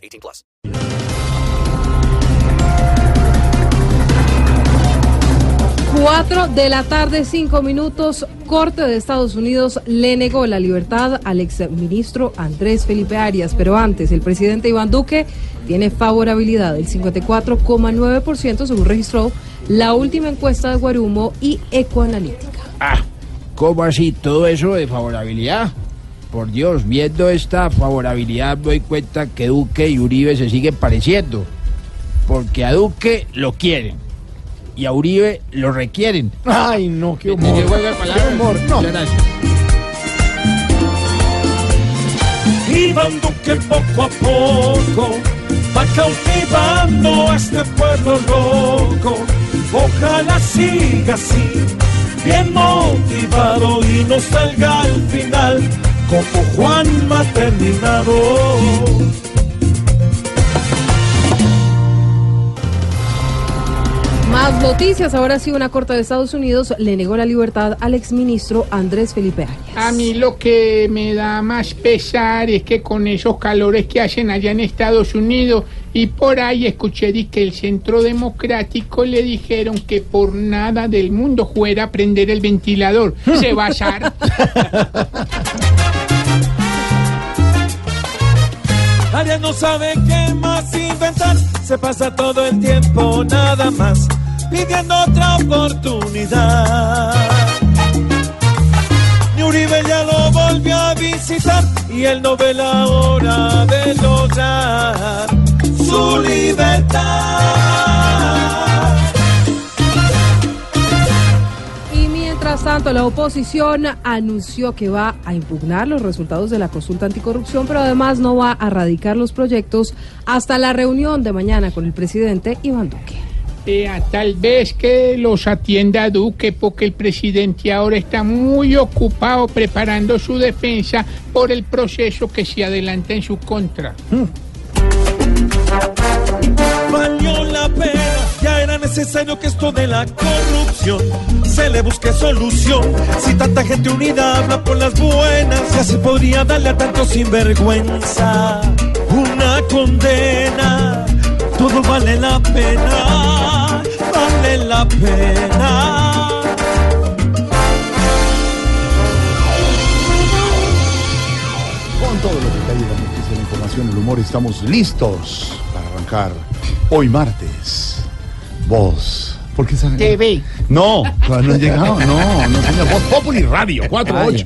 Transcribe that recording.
18 plus. Cuatro de la tarde, cinco minutos. Corte de Estados Unidos le negó la libertad al exministro Andrés Felipe Arias. Pero antes, el presidente Iván Duque tiene favorabilidad del 54,9% según registró la última encuesta de Guarumo y Ecoanalítica. Ah, ¿cómo así? ¿Todo eso de favorabilidad? Por Dios, viendo esta favorabilidad me doy cuenta que Duque y Uribe se siguen pareciendo. Porque a Duque lo quieren y a Uribe lo requieren. Ay, no, qué humor. ¿Qué juega de palabras? Qué humor, no. Gracias. Iván Duque poco a poco va cautivando a este pueblo loco. Ojalá siga así, bien motivado como Juanma terminado. Más noticias. Ahora sí, una corte de Estados Unidos le negó la libertad al exministro Andrés Felipe Arias. A mí lo que me da más pesar es que con esos calores que hacen allá en Estados Unidos y por ahí escuché que el Centro Democrático le dijeron que por nada del mundo fuera a prender el ventilador. Se va a asar. Arias no sabe qué más inventar, se pasa todo el tiempo nada más pidiendo otra oportunidad. Ni Uribe ya lo volvió a visitar y él no ve la hora de lograr mientras tanto, la oposición anunció que va a impugnar los resultados de la consulta anticorrupción, pero además no va a radicar los proyectos hasta la reunión de mañana con el presidente Iván Duque. Eh, tal vez que los atienda Duque porque el presidente ahora está muy ocupado preparando su defensa por el proceso que se adelanta en su contra. Valió necesario que esto de la corrupción se le busque solución. Si tanta gente unida habla por las buenas, ya se podría darle a tanto sinvergüenza una condena. Todo vale la pena, vale la pena. Con todos los detalles, la noticia, la información, el humor, estamos listos para arrancar hoy martes. Voz. ¿Por qué saben? TV. No, todavía no han llegado. No, no señor. Voz Populi Radio 48.